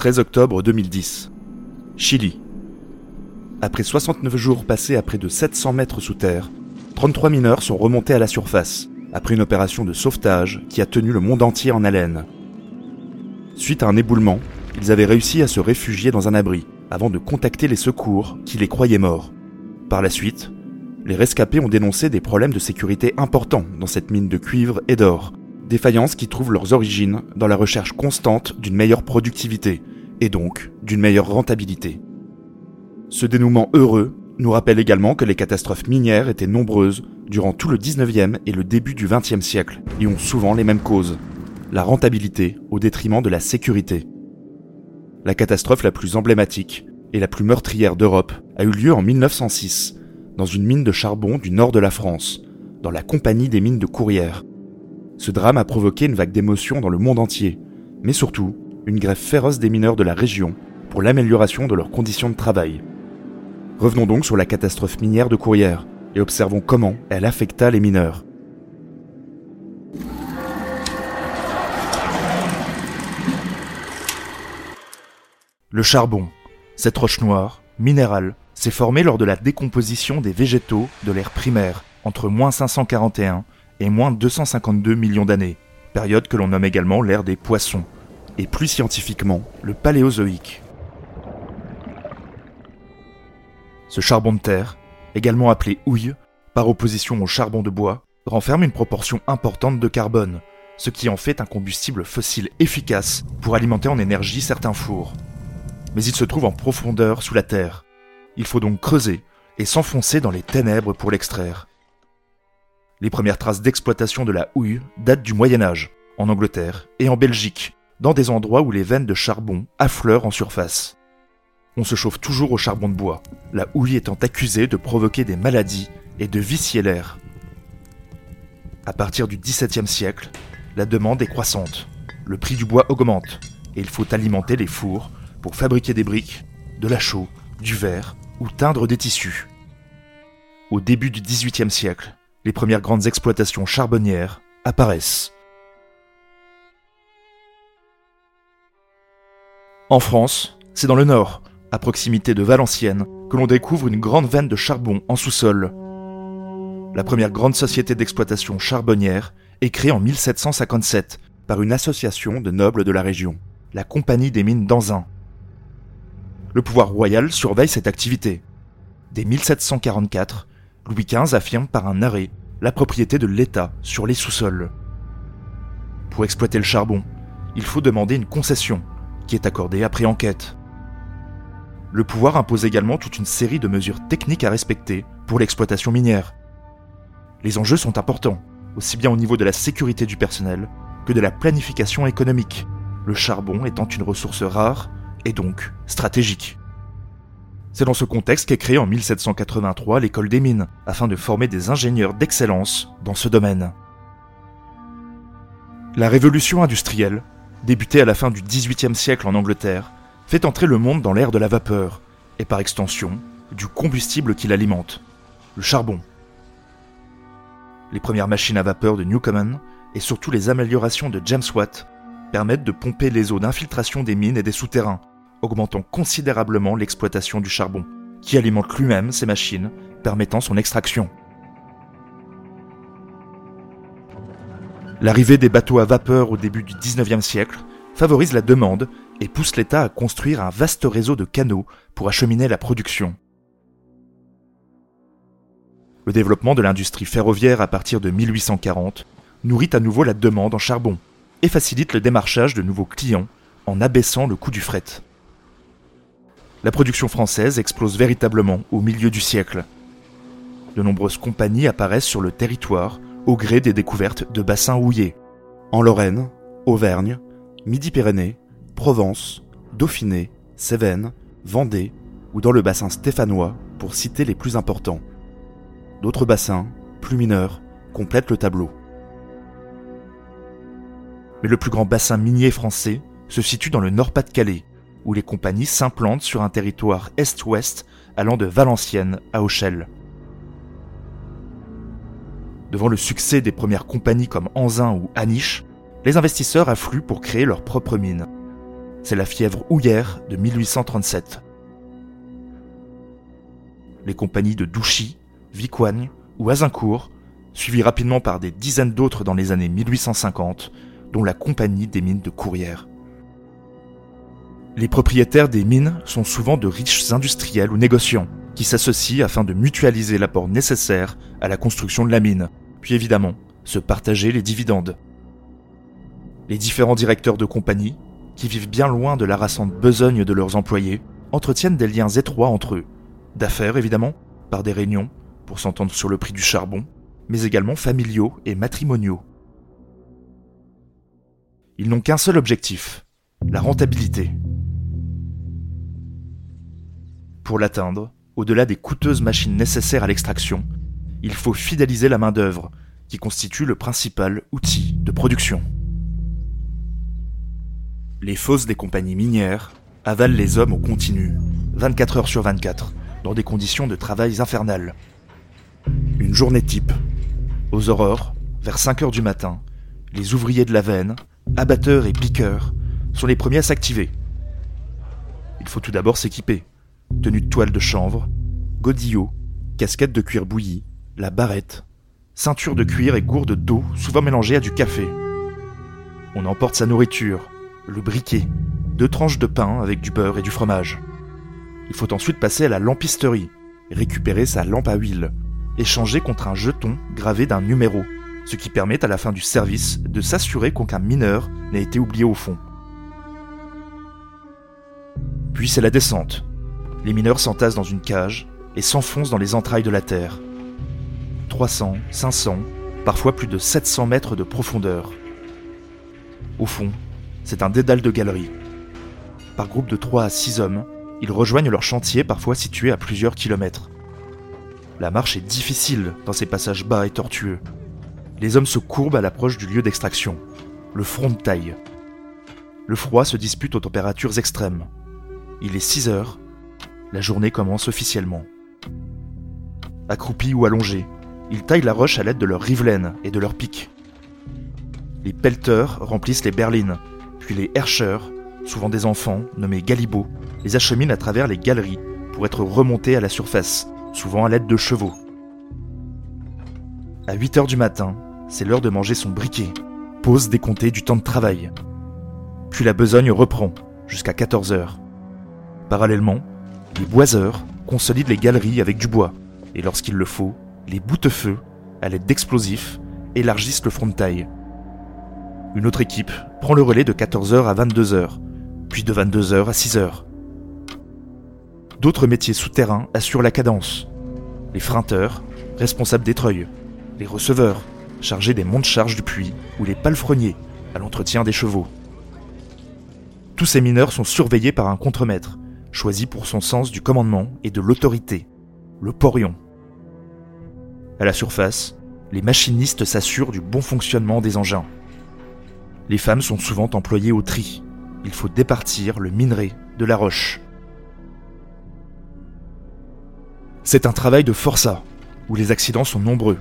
13 octobre 2010. Chili. Après 69 jours passés à près de 700 mètres sous terre, 33 mineurs sont remontés à la surface, après une opération de sauvetage qui a tenu le monde entier en haleine. Suite à un éboulement, ils avaient réussi à se réfugier dans un abri, avant de contacter les secours qui les croyaient morts. Par la suite, les rescapés ont dénoncé des problèmes de sécurité importants dans cette mine de cuivre et d'or, défaillances qui trouvent leurs origines dans la recherche constante d'une meilleure productivité, et donc d'une meilleure rentabilité. Ce dénouement heureux nous rappelle également que les catastrophes minières étaient nombreuses durant tout le 19e et le début du 20e siècle, et ont souvent les mêmes causes. La rentabilité au détriment de la sécurité. La catastrophe la plus emblématique et la plus meurtrière d'Europe a eu lieu en 1906, dans une mine de charbon du nord de la France, dans la Compagnie des mines de Courrières. Ce drame a provoqué une vague d'émotions dans le monde entier, mais surtout une grève féroce des mineurs de la région pour l'amélioration de leurs conditions de travail. Revenons donc sur la catastrophe minière de Courrières et observons comment elle affecta les mineurs. Le charbon, cette roche noire, minérale, s'est formée lors de la décomposition des végétaux de l'ère primaire entre moins 541 et moins 252 millions d'années, période que l'on nomme également l'ère des poissons, et plus scientifiquement le paléozoïque. Ce charbon de terre, également appelé houille, par opposition au charbon de bois, renferme une proportion importante de carbone, ce qui en fait un combustible fossile efficace pour alimenter en énergie certains fours mais il se trouve en profondeur sous la terre. Il faut donc creuser et s'enfoncer dans les ténèbres pour l'extraire. Les premières traces d'exploitation de la houille datent du Moyen Âge, en Angleterre et en Belgique, dans des endroits où les veines de charbon affleurent en surface. On se chauffe toujours au charbon de bois, la houille étant accusée de provoquer des maladies et de vicier l'air. À partir du XVIIe siècle, la demande est croissante, le prix du bois augmente, et il faut alimenter les fours pour fabriquer des briques, de la chaux, du verre ou teindre des tissus. Au début du XVIIIe siècle, les premières grandes exploitations charbonnières apparaissent. En France, c'est dans le nord, à proximité de Valenciennes, que l'on découvre une grande veine de charbon en sous-sol. La première grande société d'exploitation charbonnière est créée en 1757 par une association de nobles de la région, la Compagnie des mines d'Anzin, le pouvoir royal surveille cette activité. Dès 1744, Louis XV affirme par un arrêt la propriété de l'État sur les sous-sols. Pour exploiter le charbon, il faut demander une concession, qui est accordée après enquête. Le pouvoir impose également toute une série de mesures techniques à respecter pour l'exploitation minière. Les enjeux sont importants, aussi bien au niveau de la sécurité du personnel que de la planification économique, le charbon étant une ressource rare et donc stratégique. C'est dans ce contexte qu'est créée en 1783 l'école des mines, afin de former des ingénieurs d'excellence dans ce domaine. La révolution industrielle, débutée à la fin du XVIIIe siècle en Angleterre, fait entrer le monde dans l'ère de la vapeur, et par extension, du combustible qui l'alimente, le charbon. Les premières machines à vapeur de Newcomen, et surtout les améliorations de James Watt, permettent de pomper les eaux d'infiltration des mines et des souterrains, augmentant considérablement l'exploitation du charbon, qui alimente lui-même ces machines, permettant son extraction. L'arrivée des bateaux à vapeur au début du 19e siècle favorise la demande et pousse l'État à construire un vaste réseau de canaux pour acheminer la production. Le développement de l'industrie ferroviaire à partir de 1840 nourrit à nouveau la demande en charbon et facilite le démarchage de nouveaux clients en abaissant le coût du fret la production française explose véritablement au milieu du siècle. De nombreuses compagnies apparaissent sur le territoire au gré des découvertes de bassins houillés. En Lorraine, Auvergne, Midi-Pyrénées, Provence, Dauphiné, Cévennes, Vendée ou dans le bassin stéphanois pour citer les plus importants. D'autres bassins, plus mineurs, complètent le tableau. Mais le plus grand bassin minier français se situe dans le Nord-Pas-de-Calais, où les compagnies s'implantent sur un territoire est-ouest allant de Valenciennes à Auchel. Devant le succès des premières compagnies comme Anzin ou Aniche, les investisseurs affluent pour créer leur propre mine. c'est la fièvre houillère de 1837. Les compagnies de Douchy, Vicoigne ou Azincourt, suivies rapidement par des dizaines d'autres dans les années 1850, dont la Compagnie des mines de Courrières. Les propriétaires des mines sont souvent de riches industriels ou négociants qui s'associent afin de mutualiser l'apport nécessaire à la construction de la mine, puis évidemment se partager les dividendes. Les différents directeurs de compagnie, qui vivent bien loin de l'harassante besogne de leurs employés, entretiennent des liens étroits entre eux, d'affaires évidemment, par des réunions, pour s'entendre sur le prix du charbon, mais également familiaux et matrimoniaux. Ils n'ont qu'un seul objectif, la rentabilité. Pour l'atteindre, au-delà des coûteuses machines nécessaires à l'extraction, il faut fidéliser la main-d'œuvre, qui constitue le principal outil de production. Les fosses des compagnies minières avalent les hommes au continu, 24 heures sur 24, dans des conditions de travail infernales. Une journée type. Aux aurores, vers 5 heures du matin, les ouvriers de la veine, abatteurs et piqueurs, sont les premiers à s'activer. Il faut tout d'abord s'équiper. Tenue de toile de chanvre, godillot, casquette de cuir bouilli, la barrette, ceinture de cuir et gourde d'eau souvent mélangée à du café. On emporte sa nourriture, le briquet, deux tranches de pain avec du beurre et du fromage. Il faut ensuite passer à la lampisterie, récupérer sa lampe à huile, échanger contre un jeton gravé d'un numéro, ce qui permet à la fin du service de s'assurer qu'aucun mineur n'a été oublié au fond. Puis c'est la descente. Les mineurs s'entassent dans une cage et s'enfoncent dans les entrailles de la terre. 300, 500, parfois plus de 700 mètres de profondeur. Au fond, c'est un dédale de galeries. Par groupe de 3 à 6 hommes, ils rejoignent leur chantier parfois situé à plusieurs kilomètres. La marche est difficile dans ces passages bas et tortueux. Les hommes se courbent à l'approche du lieu d'extraction, le front de taille. Le froid se dispute aux températures extrêmes. Il est 6 heures, la journée commence officiellement. Accroupis ou allongés, ils taillent la roche à l'aide de leurs rivelaines et de leurs pics. Les pelleteurs remplissent les berlines, puis les herscheurs, souvent des enfants, nommés galibots, les acheminent à travers les galeries pour être remontés à la surface, souvent à l'aide de chevaux. À 8 heures du matin, c'est l'heure de manger son briquet, pause décomptée du temps de travail. Puis la besogne reprend, jusqu'à 14 heures. Parallèlement, les boiseurs consolident les galeries avec du bois, et lorsqu'il le faut, les boutefeux, à l'aide d'explosifs, élargissent le front de taille. Une autre équipe prend le relais de 14h à 22h, puis de 22h à 6h. D'autres métiers souterrains assurent la cadence. Les freinteurs, responsables des treuils, les receveurs, chargés des montes-charges du puits, ou les palefreniers, à l'entretien des chevaux. Tous ces mineurs sont surveillés par un contremaître, choisi pour son sens du commandement et de l'autorité, le porion. À la surface, les machinistes s'assurent du bon fonctionnement des engins. Les femmes sont souvent employées au tri. Il faut départir le minerai de la roche. C'est un travail de forçat, où les accidents sont nombreux.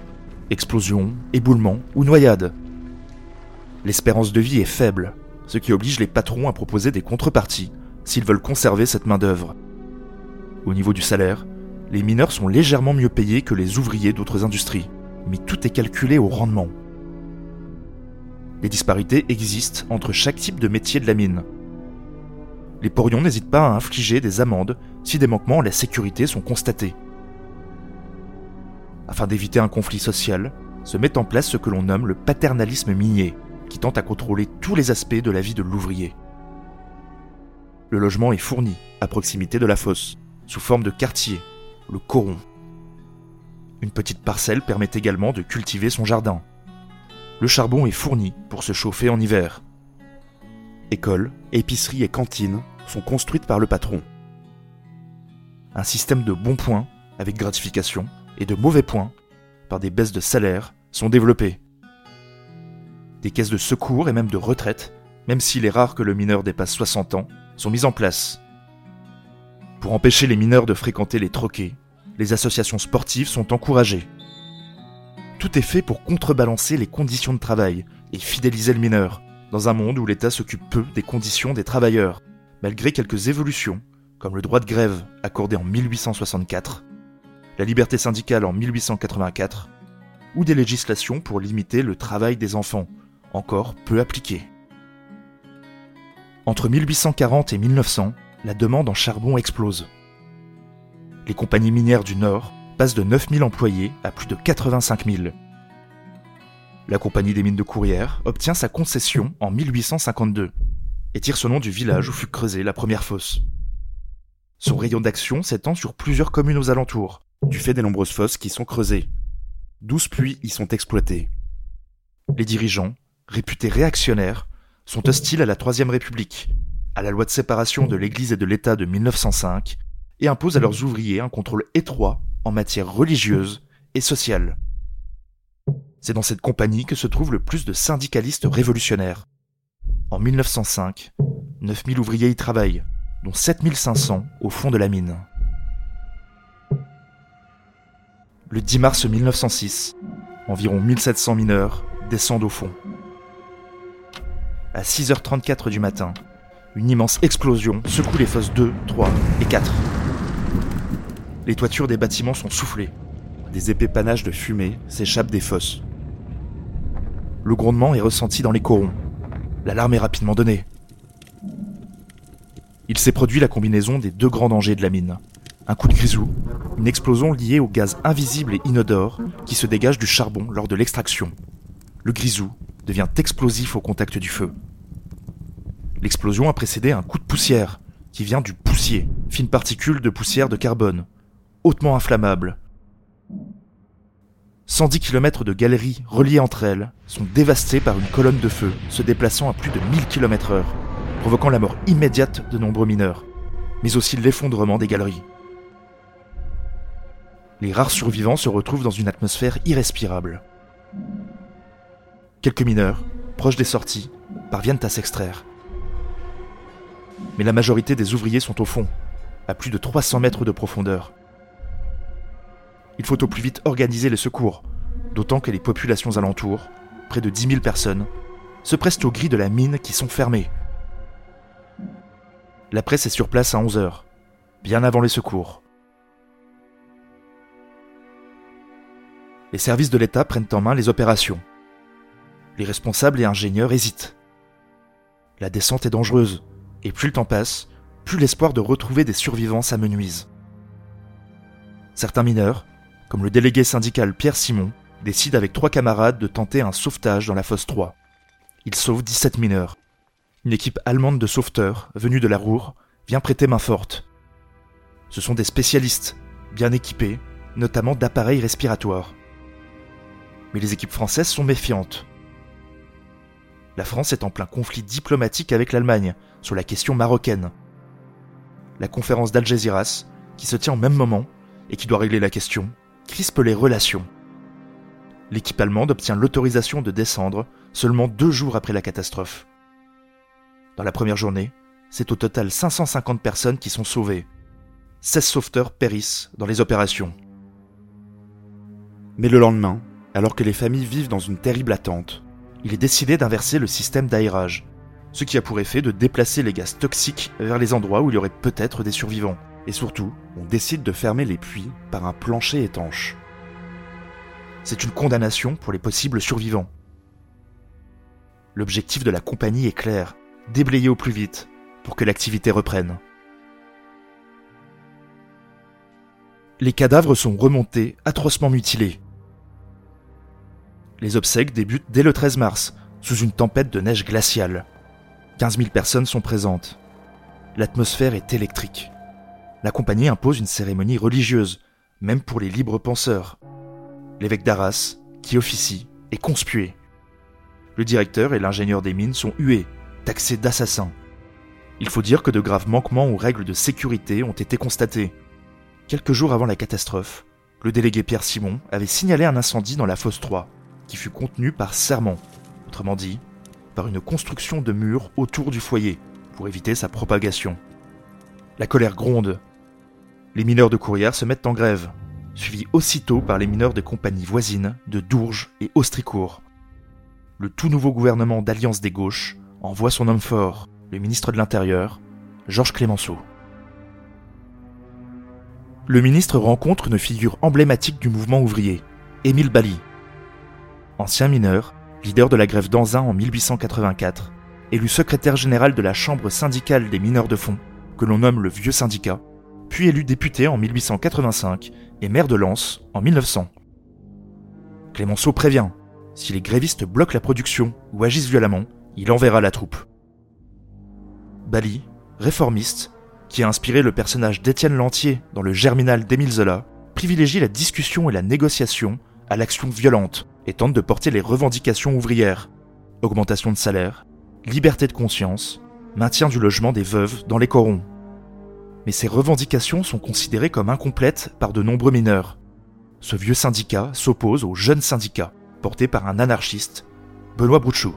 Explosions, éboulements ou noyades. L'espérance de vie est faible, ce qui oblige les patrons à proposer des contreparties s'ils veulent conserver cette main-d'œuvre. Au niveau du salaire, les mineurs sont légèrement mieux payés que les ouvriers d'autres industries, mais tout est calculé au rendement. Les disparités existent entre chaque type de métier de la mine. Les porions n'hésitent pas à infliger des amendes si des manquements à la sécurité sont constatés. Afin d'éviter un conflit social, se met en place ce que l'on nomme le paternalisme minier, qui tente à contrôler tous les aspects de la vie de l'ouvrier. Le logement est fourni à proximité de la fosse, sous forme de quartier, le coron. Une petite parcelle permet également de cultiver son jardin. Le charbon est fourni pour se chauffer en hiver. Écoles, épiceries et cantines sont construites par le patron. Un système de bons points, avec gratification, et de mauvais points, par des baisses de salaire, sont développés. Des caisses de secours et même de retraite, même s'il est rare que le mineur dépasse 60 ans, sont mises en place. Pour empêcher les mineurs de fréquenter les troquets, les associations sportives sont encouragées. Tout est fait pour contrebalancer les conditions de travail et fidéliser le mineur, dans un monde où l'État s'occupe peu des conditions des travailleurs, malgré quelques évolutions, comme le droit de grève accordé en 1864, la liberté syndicale en 1884, ou des législations pour limiter le travail des enfants, encore peu appliquées. Entre 1840 et 1900, la demande en charbon explose. Les compagnies minières du Nord passent de 9000 employés à plus de 85 000. La compagnie des mines de Courrières obtient sa concession en 1852 et tire son nom du village où fut creusée la première fosse. Son rayon d'action s'étend sur plusieurs communes aux alentours, du fait des nombreuses fosses qui sont creusées. Douze puits y sont exploités. Les dirigeants, réputés réactionnaires, sont hostiles à la Troisième République, à la loi de séparation de l'Église et de l'État de 1905, et imposent à leurs ouvriers un contrôle étroit en matière religieuse et sociale. C'est dans cette compagnie que se trouve le plus de syndicalistes révolutionnaires. En 1905, 9000 ouvriers y travaillent, dont 7500 au fond de la mine. Le 10 mars 1906, environ 1700 mineurs descendent au fond. À 6h34 du matin, une immense explosion secoue les fosses 2, 3 et 4. Les toitures des bâtiments sont soufflées. Des épais panaches de fumée s'échappent des fosses. Le grondement est ressenti dans les corons. L'alarme est rapidement donnée. Il s'est produit la combinaison des deux grands dangers de la mine. Un coup de grisou, une explosion liée au gaz invisible et inodore qui se dégage du charbon lors de l'extraction. Le grisou devient explosif au contact du feu. L'explosion a précédé un coup de poussière qui vient du poussier, fine particule de poussière de carbone, hautement inflammable. 110 km de galeries reliées entre elles sont dévastées par une colonne de feu se déplaçant à plus de 1000 km heure, provoquant la mort immédiate de nombreux mineurs, mais aussi l'effondrement des galeries. Les rares survivants se retrouvent dans une atmosphère irrespirable. Quelques mineurs, proches des sorties, parviennent à s'extraire. Mais la majorité des ouvriers sont au fond, à plus de 300 mètres de profondeur. Il faut au plus vite organiser les secours, d'autant que les populations alentours, près de 10 000 personnes, se pressent aux grilles de la mine qui sont fermées. La presse est sur place à 11 heures, bien avant les secours. Les services de l'État prennent en main les opérations. Les responsables et ingénieurs hésitent. La descente est dangereuse, et plus le temps passe, plus l'espoir de retrouver des survivants s'amenuise. Certains mineurs, comme le délégué syndical Pierre Simon, décident avec trois camarades de tenter un sauvetage dans la fosse 3. Ils sauvent 17 mineurs. Une équipe allemande de sauveteurs, venue de la Roure, vient prêter main forte. Ce sont des spécialistes, bien équipés, notamment d'appareils respiratoires. Mais les équipes françaises sont méfiantes. La France est en plein conflit diplomatique avec l'Allemagne sur la question marocaine. La conférence d'Algeciras, qui se tient au même moment et qui doit régler la question, crispe les relations. L'équipe allemande obtient l'autorisation de descendre seulement deux jours après la catastrophe. Dans la première journée, c'est au total 550 personnes qui sont sauvées. 16 sauveteurs périssent dans les opérations. Mais le lendemain, alors que les familles vivent dans une terrible attente, il est décidé d'inverser le système d'aérage, ce qui a pour effet de déplacer les gaz toxiques vers les endroits où il y aurait peut-être des survivants. Et surtout, on décide de fermer les puits par un plancher étanche. C'est une condamnation pour les possibles survivants. L'objectif de la compagnie est clair, déblayer au plus vite pour que l'activité reprenne. Les cadavres sont remontés, atrocement mutilés. Les obsèques débutent dès le 13 mars, sous une tempête de neige glaciale. 15 000 personnes sont présentes. L'atmosphère est électrique. La compagnie impose une cérémonie religieuse, même pour les libres penseurs. L'évêque d'Arras, qui officie, est conspué. Le directeur et l'ingénieur des mines sont hués, taxés d'assassins. Il faut dire que de graves manquements aux règles de sécurité ont été constatés. Quelques jours avant la catastrophe, le délégué Pierre Simon avait signalé un incendie dans la fosse 3 qui fut contenu par serment, autrement dit, par une construction de murs autour du foyer, pour éviter sa propagation. La colère gronde. Les mineurs de Courrières se mettent en grève, suivis aussitôt par les mineurs des compagnies voisines de Dourges et Austricourt. Le tout nouveau gouvernement d'Alliance des Gauches envoie son homme fort, le ministre de l'Intérieur, Georges Clémenceau. Le ministre rencontre une figure emblématique du mouvement ouvrier, Émile Bally. Ancien mineur, leader de la grève d'Anzin en 1884, élu secrétaire général de la Chambre syndicale des mineurs de fond, que l'on nomme le Vieux Syndicat, puis élu député en 1885 et maire de Lens en 1900. Clémenceau prévient, si les grévistes bloquent la production ou agissent violemment, il enverra la troupe. Bali, réformiste, qui a inspiré le personnage d'Étienne Lantier dans le Germinal d'Émile Zola, privilégie la discussion et la négociation à l'action violente et tente de porter les revendications ouvrières, augmentation de salaire, liberté de conscience, maintien du logement des veuves dans les corons. Mais ces revendications sont considérées comme incomplètes par de nombreux mineurs. Ce vieux syndicat s'oppose au jeune syndicat, porté par un anarchiste, Benoît Brouchou.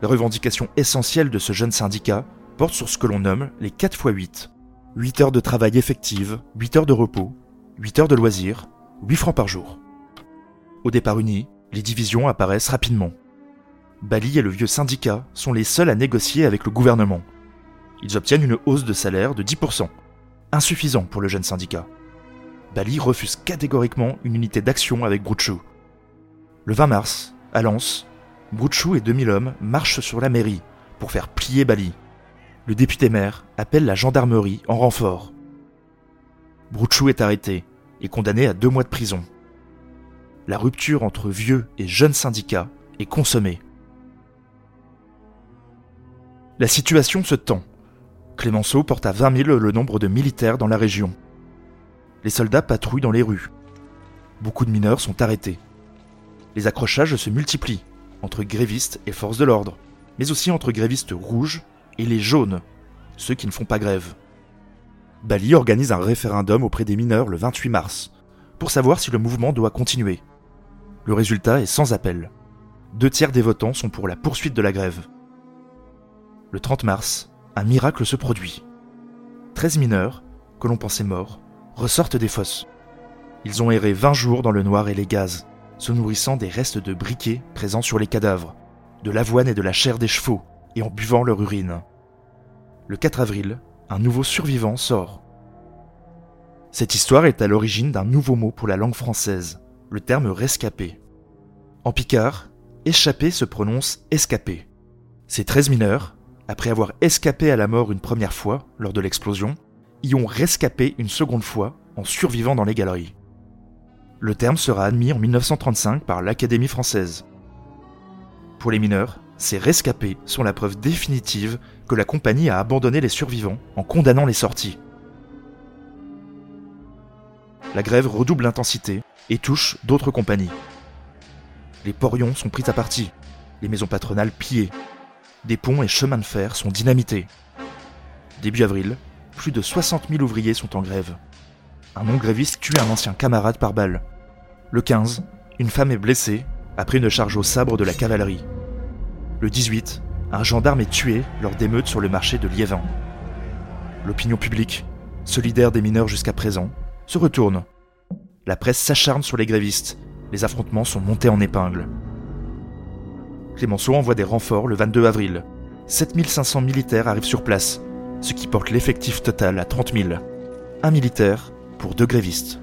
Les revendications essentielles de ce jeune syndicat portent sur ce que l'on nomme les 4 x 8. 8 heures de travail effectives, 8 heures de repos, 8 heures de loisirs, 8 francs par jour. Au départ uni, les divisions apparaissent rapidement. Bali et le vieux syndicat sont les seuls à négocier avec le gouvernement. Ils obtiennent une hausse de salaire de 10%, insuffisant pour le jeune syndicat. Bali refuse catégoriquement une unité d'action avec Brouchou. Le 20 mars, à Lens, Brouchou et 2000 hommes marchent sur la mairie pour faire plier Bali. Le député maire appelle la gendarmerie en renfort. Brouchou est arrêté et condamné à deux mois de prison. La rupture entre vieux et jeunes syndicats est consommée. La situation se tend. Clémenceau porte à 20 000 le nombre de militaires dans la région. Les soldats patrouillent dans les rues. Beaucoup de mineurs sont arrêtés. Les accrochages se multiplient entre grévistes et forces de l'ordre, mais aussi entre grévistes rouges et les jaunes, ceux qui ne font pas grève. Bali organise un référendum auprès des mineurs le 28 mars pour savoir si le mouvement doit continuer. Le résultat est sans appel. Deux tiers des votants sont pour la poursuite de la grève. Le 30 mars, un miracle se produit. 13 mineurs, que l'on pensait morts, ressortent des fosses. Ils ont erré 20 jours dans le noir et les gaz, se nourrissant des restes de briquets présents sur les cadavres, de l'avoine et de la chair des chevaux, et en buvant leur urine. Le 4 avril, un nouveau survivant sort. Cette histoire est à l'origine d'un nouveau mot pour la langue française, le terme rescapé. En picard, échappé se prononce escapé. Ces 13 mineurs, après avoir escapé à la mort une première fois lors de l'explosion, y ont rescapé une seconde fois en survivant dans les galeries. Le terme sera admis en 1935 par l'Académie française. Pour les mineurs, ces rescapés sont la preuve définitive que la compagnie a abandonné les survivants en condamnant les sorties. La grève redouble l'intensité et touche d'autres compagnies. Les porions sont pris à partie, les maisons patronales pillées, des ponts et chemins de fer sont dynamités. Début avril, plus de 60 000 ouvriers sont en grève. Un non-gréviste tue un ancien camarade par balle. Le 15, une femme est blessée après une charge au sabre de la cavalerie. Le 18, un gendarme est tué lors d'émeutes sur le marché de Liévin. L'opinion publique, solidaire des mineurs jusqu'à présent, se retourne. La presse s'acharne sur les grévistes. Les affrontements sont montés en épingle. Clémenceau envoie des renforts le 22 avril. 7500 militaires arrivent sur place, ce qui porte l'effectif total à 30 000. Un militaire pour deux grévistes.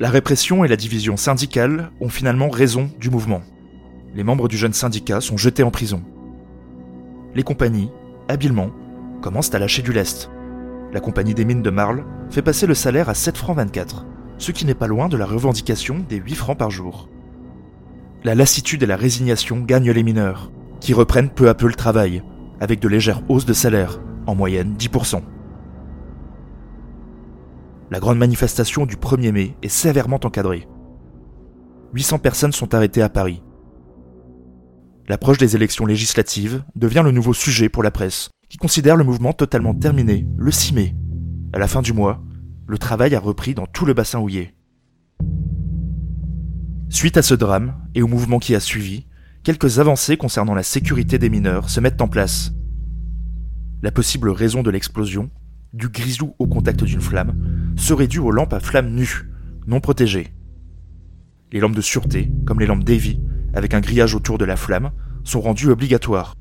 La répression et la division syndicale ont finalement raison du mouvement. Les membres du jeune syndicat sont jetés en prison. Les compagnies, habilement, commencent à lâcher du lest. La compagnie des mines de Marle fait passer le salaire à 7 francs 24, ce qui n'est pas loin de la revendication des 8 francs par jour la lassitude et la résignation gagnent les mineurs, qui reprennent peu à peu le travail, avec de légères hausses de salaire, en moyenne 10%. La grande manifestation du 1er mai est sévèrement encadrée. 800 personnes sont arrêtées à Paris. L'approche des élections législatives devient le nouveau sujet pour la presse, qui considère le mouvement totalement terminé le 6 mai. À la fin du mois, le travail a repris dans tout le bassin houillé. Suite à ce drame et au mouvement qui a suivi, quelques avancées concernant la sécurité des mineurs se mettent en place. La possible raison de l'explosion, du grisou au contact d'une flamme, serait due aux lampes à flammes nues, non protégées. Les lampes de sûreté, comme les lampes Davy, avec un grillage autour de la flamme, sont rendues obligatoires.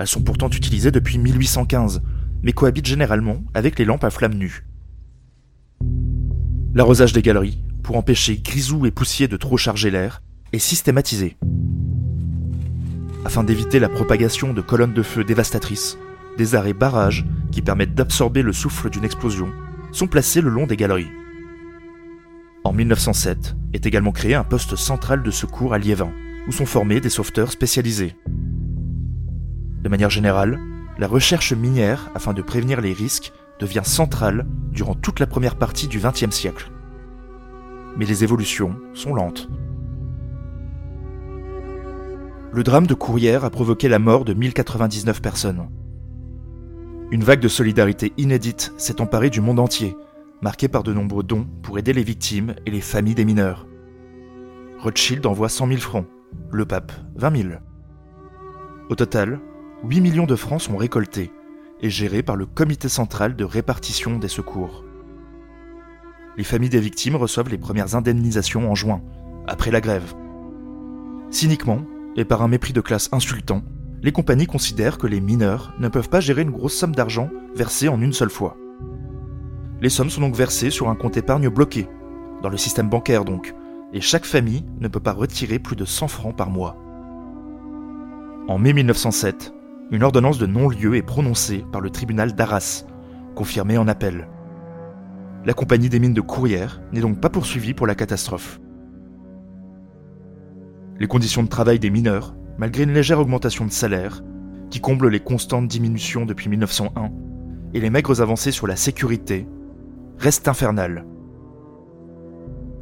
Elles sont pourtant utilisées depuis 1815, mais cohabitent généralement avec les lampes à flamme nue. L'arrosage des galeries, pour empêcher grisou et poussier de trop charger l'air, est systématisé. Afin d'éviter la propagation de colonnes de feu dévastatrices, des arrêts barrages qui permettent d'absorber le souffle d'une explosion sont placés le long des galeries. En 1907 est également créé un poste central de secours à Liévin, où sont formés des sauveteurs spécialisés. De manière générale, la recherche minière afin de prévenir les risques devient centrale durant toute la première partie du XXe siècle. Mais les évolutions sont lentes. Le drame de Courrières a provoqué la mort de 1099 personnes. Une vague de solidarité inédite s'est emparée du monde entier, marquée par de nombreux dons pour aider les victimes et les familles des mineurs. Rothschild envoie 100 000 francs, le pape 20 000. Au total, 8 millions de francs sont récoltés et gérés par le Comité central de répartition des secours. Les familles des victimes reçoivent les premières indemnisations en juin, après la grève. Cyniquement, et par un mépris de classe insultant, les compagnies considèrent que les mineurs ne peuvent pas gérer une grosse somme d'argent versée en une seule fois. Les sommes sont donc versées sur un compte épargne bloqué, dans le système bancaire donc, et chaque famille ne peut pas retirer plus de 100 francs par mois. En mai 1907, une ordonnance de non-lieu est prononcée par le tribunal d'Arras, confirmée en appel. La compagnie des mines de Courrières n'est donc pas poursuivie pour la catastrophe. Les conditions de travail des mineurs, malgré une légère augmentation de salaire, qui comble les constantes diminutions depuis 1901, et les maigres avancées sur la sécurité, restent infernales.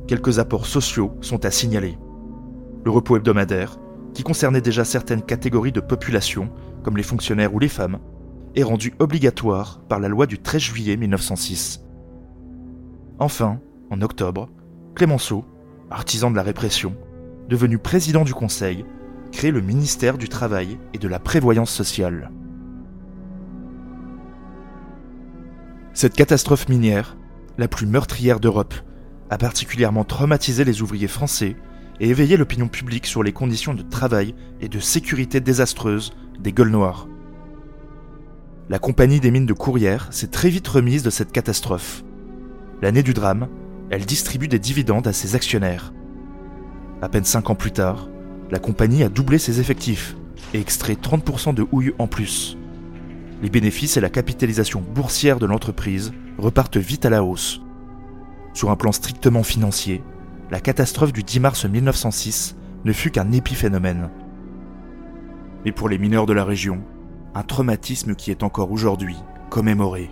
Quelques apports sociaux sont à signaler. Le repos hebdomadaire, qui concernait déjà certaines catégories de population, comme les fonctionnaires ou les femmes, est rendu obligatoire par la loi du 13 juillet 1906. Enfin, en octobre, Clémenceau, artisan de la répression, devenu président du Conseil, crée le ministère du Travail et de la Prévoyance sociale. Cette catastrophe minière, la plus meurtrière d'Europe, a particulièrement traumatisé les ouvriers français et éveillé l'opinion publique sur les conditions de travail et de sécurité désastreuses des gueules noires. La compagnie des mines de Courrières s'est très vite remise de cette catastrophe. L'année du drame, elle distribue des dividendes à ses actionnaires. À peine cinq ans plus tard, la compagnie a doublé ses effectifs et extrait 30% de houille en plus. Les bénéfices et la capitalisation boursière de l'entreprise repartent vite à la hausse. Sur un plan strictement financier, la catastrophe du 10 mars 1906 ne fut qu'un épiphénomène. Mais pour les mineurs de la région, un traumatisme qui est encore aujourd'hui commémoré.